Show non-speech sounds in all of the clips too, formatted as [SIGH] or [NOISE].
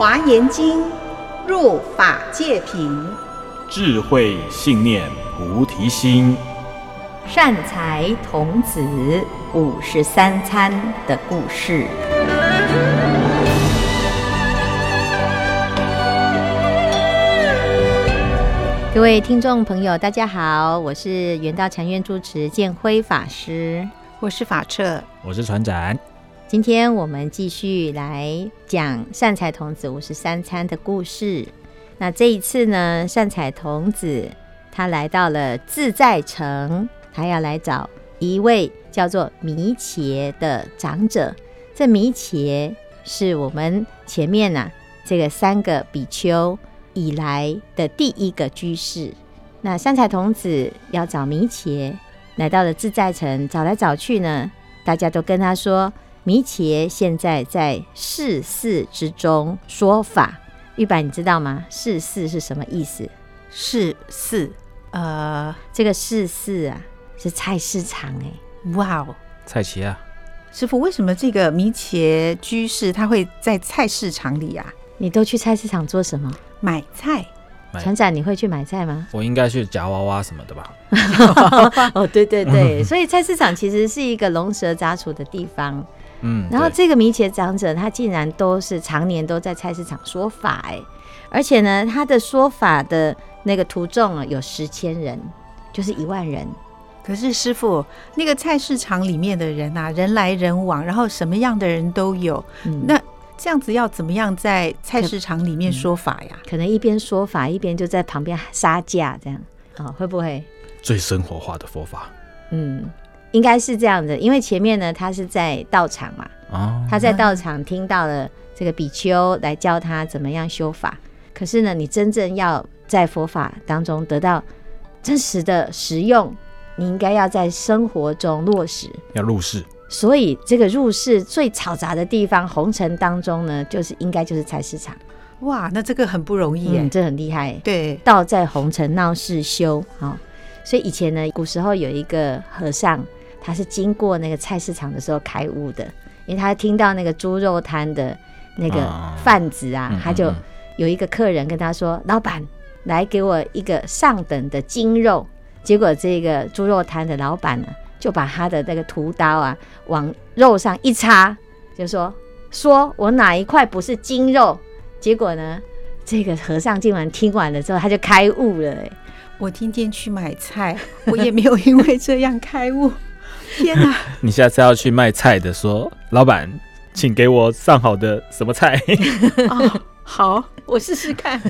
华严经，入法界品，智慧信念菩提心，善财童子五十三参的故事。各位听众朋友，大家好，我是圆道禅院住持建辉法师，我是法彻，我是船长。今天我们继续来讲善财童子五十三餐的故事。那这一次呢，善财童子他来到了自在城，他要来找一位叫做弥伽的长者。这弥伽是我们前面呢、啊、这个三个比丘以来的第一个居士。那善财童子要找弥伽，来到了自在城，找来找去呢，大家都跟他说。弥伽现在在世事之中说法，玉白你知道吗？世事是什么意思？世事，呃，这个世事啊是菜市场哎、欸，哇哦，菜市啊，师傅，为什么这个弥伽居士他会在菜市场里啊？你都去菜市场做什么？买菜。船长，你会去买菜吗？我应该去夹娃娃什么的吧？[LAUGHS] 哦，对对对，所以菜市场其实是一个龙蛇杂处的地方。嗯，然后这个弥伽长者他竟然都是常年都在菜市场说法哎，而且呢，他的说法的那个徒众啊有十千人，就是一万人。可是师傅，那个菜市场里面的人啊，人来人往，然后什么样的人都有，嗯、那。这样子要怎么样在菜市场里面说法呀？可能一边说法一边就在旁边杀价，这样哦，会不会？最生活化的佛法，嗯，应该是这样的。因为前面呢，他是在道场嘛，哦，他在道场听到了这个比丘来教他怎么样修法。可是呢，你真正要在佛法当中得到真实的实用，你应该要在生活中落实，要入世。所以这个入世最嘈杂的地方，红尘当中呢，就是应该就是菜市场。哇，那这个很不容易，嗯，这很厉害。对，道在红尘闹市修，哦，所以以前呢，古时候有一个和尚，他是经过那个菜市场的时候开悟的，因为他听到那个猪肉摊的那个贩子啊，他就有一个客人跟他说：“老板，来给我一个上等的精肉。”结果这个猪肉摊的老板呢，就把他的那个屠刀啊往肉上一插，就说：“说我哪一块不是精肉？”结果呢，这个和尚竟然听完了之后，他就开悟了。哎，我今天去买菜，我也没有因为这样开悟。天哪！[LAUGHS] 你下次要去卖菜的说，老板，请给我上好的什么菜？[LAUGHS] 哦，好，我试试看。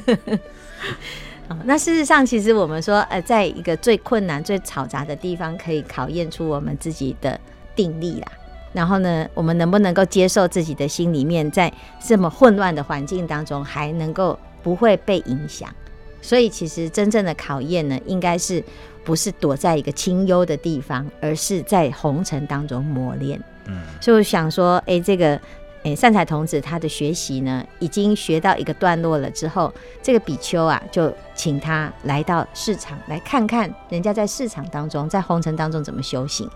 [LAUGHS] 那事实上，其实我们说，呃，在一个最困难、最嘈杂的地方，可以考验出我们自己的定力啦。然后呢，我们能不能够接受自己的心里面，在这么混乱的环境当中，还能够不会被影响？所以，其实真正的考验呢，应该是不是躲在一个清幽的地方，而是在红尘当中磨练。嗯，所以我想说，哎、欸，这个。诶，善财童子他的学习呢，已经学到一个段落了之后，这个比丘啊，就请他来到市场来看看人家在市场当中，在红尘当中怎么修行。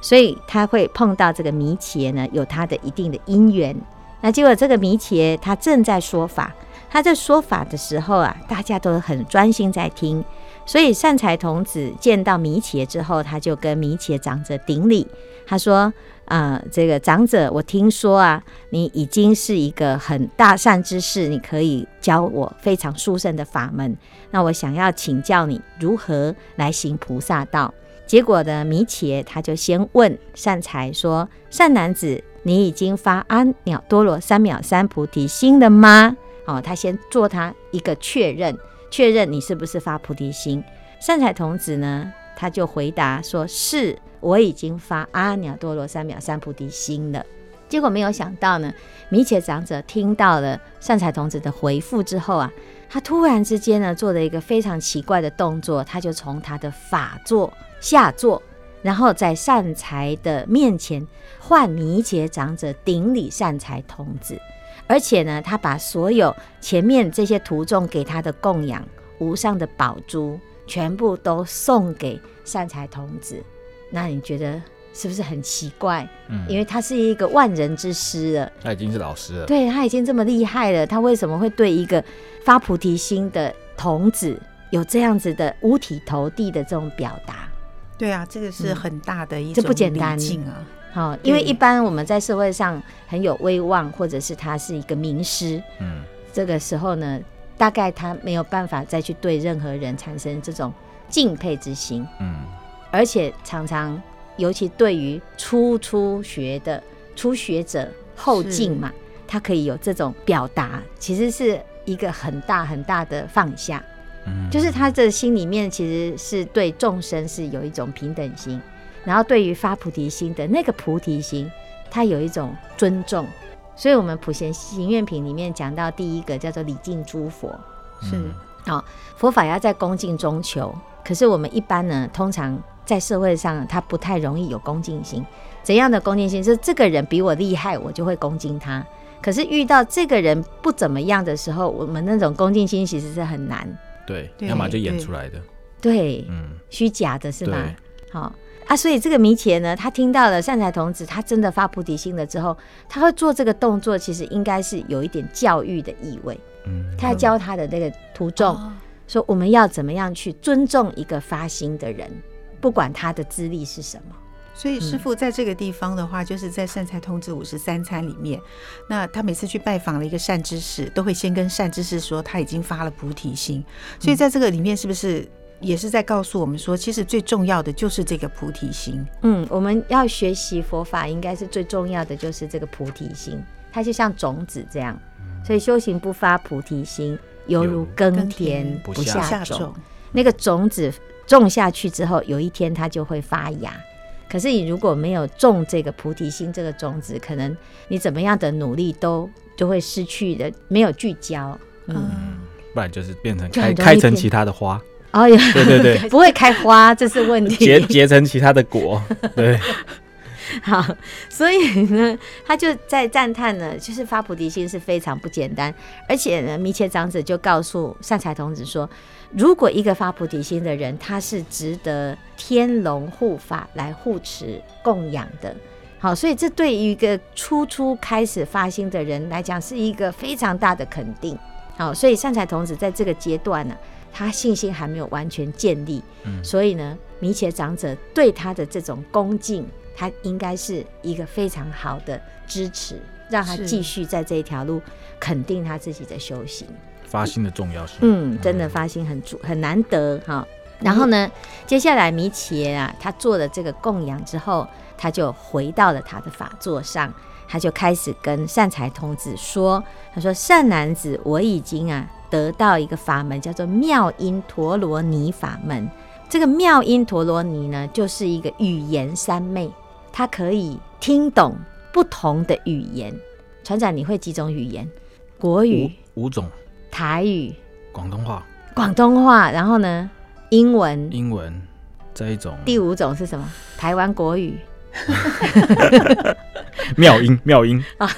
所以他会碰到这个弥伽呢，有他的一定的因缘。那结果这个弥伽他正在说法，他在说法的时候啊，大家都很专心在听。所以善财童子见到弥伽之后，他就跟弥伽长者顶礼，他说。啊、呃，这个长者，我听说啊，你已经是一个很大善之士，你可以教我非常殊胜的法门。那我想要请教你如何来行菩萨道。结果呢，弥伽他就先问善财说：“善男子，你已经发阿耨多罗三藐三菩提心了吗？”哦，他先做他一个确认，确认你是不是发菩提心。善财童子呢，他就回答说：“是。”我已经发阿耨多罗三藐三菩提心了，结果没有想到呢，弥伽长者听到了善财童子的回复之后啊，他突然之间呢做了一个非常奇怪的动作，他就从他的法座下座，然后在善财的面前换弥伽长者顶礼善财童子，而且呢，他把所有前面这些徒众给他的供养无上的宝珠，全部都送给善财童子。那你觉得是不是很奇怪？嗯，因为他是一个万人之师了，他已经是老师了，对，他已经这么厉害了，他为什么会对一个发菩提心的童子有这样子的五体投地的这种表达？对啊，这个是很大的一种、嗯、这不简单啊。好，因为一般我们在社会上很有威望，或者是他是一个名师，嗯，这个时候呢，大概他没有办法再去对任何人产生这种敬佩之心，嗯，而且常常。尤其对于初初学的初学者后进嘛，他可以有这种表达，其实是一个很大很大的放下。嗯，就是他的心里面其实是对众生是有一种平等心，然后对于发菩提心的那个菩提心，他有一种尊重。所以，我们普贤行愿品里面讲到第一个叫做礼敬诸佛，是啊、哦，佛法要在恭敬中求。可是我们一般呢，通常。在社会上，他不太容易有恭敬心。怎样的恭敬心？就是这个人比我厉害，我就会恭敬他。可是遇到这个人不怎么样的时候，我们那种恭敬心其实是很难。对，要么就演出来的。对，嗯，虚假的是吗？好啊，所以这个弥伽呢，他听到了善财童子他真的发菩提心了之后，他会做这个动作，其实应该是有一点教育的意味。嗯，他要教他的那个徒众、嗯、说，我们要怎么样去尊重一个发心的人。不管他的资历是什么，所以师傅在这个地方的话，嗯、就是在善财童子五十三参里面，那他每次去拜访了一个善知识，都会先跟善知识说他已经发了菩提心。所以在这个里面，是不是也是在告诉我们说，其实最重要的就是这个菩提心？嗯，我们要学习佛法，应该是最重要的就是这个菩提心，它就像种子这样。所以修行不发菩提心，犹如耕田不下种，那个种子。种下去之后，有一天它就会发芽。可是你如果没有种这个菩提心这个种子，可能你怎么样的努力都就会失去的，没有聚焦。嗯，嗯，不然就是变成开开成其他的花。哦呀，对对对，[LAUGHS] 不会开花，这是问题。结结成其他的果，[LAUGHS] 对。好，所以呢，他就在赞叹呢，就是发菩提心是非常不简单，而且呢，密切长子就告诉善财童子说，如果一个发菩提心的人，他是值得天龙护法来护持供养的。好，所以这对于一个初初开始发心的人来讲，是一个非常大的肯定。好，所以善财童子在这个阶段呢，他信心还没有完全建立，嗯，所以呢，弥切长者对他的这种恭敬。他应该是一个非常好的支持，让他继续在这一条路肯定他自己的修行，发心的重要性。嗯，真的发心很主很难得哈。然后呢，接下来米切啊，他做了这个供养之后，他就回到了他的法座上，他就开始跟善财童子说：“他说善男子，我已经啊得到一个法门，叫做妙音陀罗尼法门。这个妙音陀罗尼呢，就是一个语言三昧。”他可以听懂不同的语言，船长，你会几种语言？国语五,五种，台语、广东话、广东话，然后呢，英文、英文，这一种。第五种是什么？台湾国语。[LAUGHS] [LAUGHS] 妙音，妙音啊。[LAUGHS]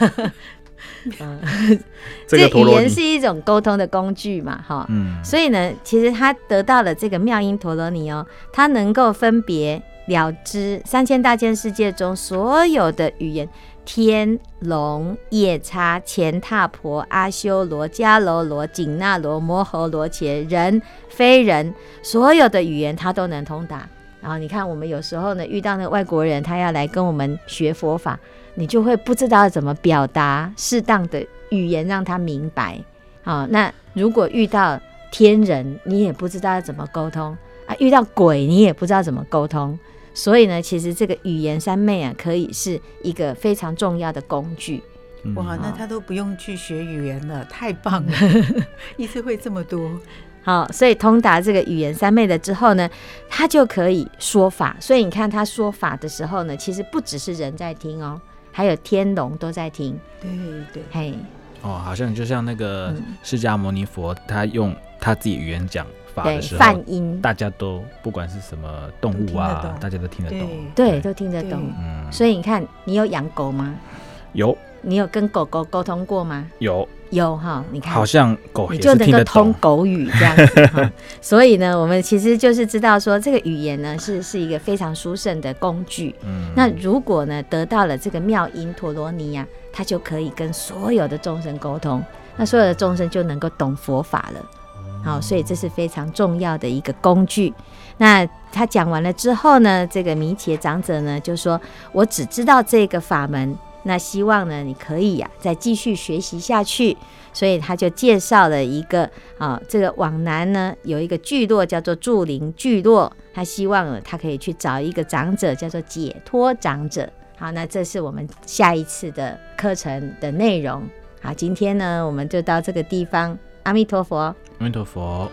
[LAUGHS] 这个语言是一种沟通的工具嘛？哈，嗯。所以呢，其实他得到了这个妙音陀罗尼哦，他能够分别。了知三千大千世界中所有的语言，天龙夜叉乾闼婆阿修罗迦楼罗紧那罗摩诃罗伽人非人，所有的语言他都能通达。然后你看，我们有时候呢遇到那个外国人，他要来跟我们学佛法，你就会不知道怎么表达适当的语言让他明白。好，那如果遇到天人，你也不知道要怎么沟通啊；遇到鬼，你也不知道怎么沟通。所以呢，其实这个语言三昧啊，可以是一个非常重要的工具。哇，那他都不用去学语言了，太棒了！[LAUGHS] 一次会这么多。好，所以通达这个语言三昧了之后呢，他就可以说法。所以你看他说法的时候呢，其实不只是人在听哦，还有天龙都在听。对对，嘿，哦，好像就像那个释迦牟尼佛，他用他自己语言讲。对，梵音，大家都不管是什么动物啊，大家都听得懂，对，都听得懂。嗯，所以你看，你有养狗吗？有，你有跟狗狗沟通过吗？有有哈，你看，好像狗你就能够。通狗语这样子哈。所以呢，我们其实就是知道说，这个语言呢是是一个非常殊胜的工具。嗯，那如果呢得到了这个妙音陀罗尼呀，它就可以跟所有的众生沟通，那所有的众生就能够懂佛法了。好，所以这是非常重要的一个工具。那他讲完了之后呢，这个弥迦长者呢就说：“我只知道这个法门，那希望呢你可以呀、再继续学习下去。”所以他就介绍了一个啊，这个往南呢有一个聚落叫做祝林聚落，他希望呢他可以去找一个长者叫做解脱长者。好，那这是我们下一次的课程的内容。好，今天呢我们就到这个地方。阿弥陀佛。阿弥陀佛。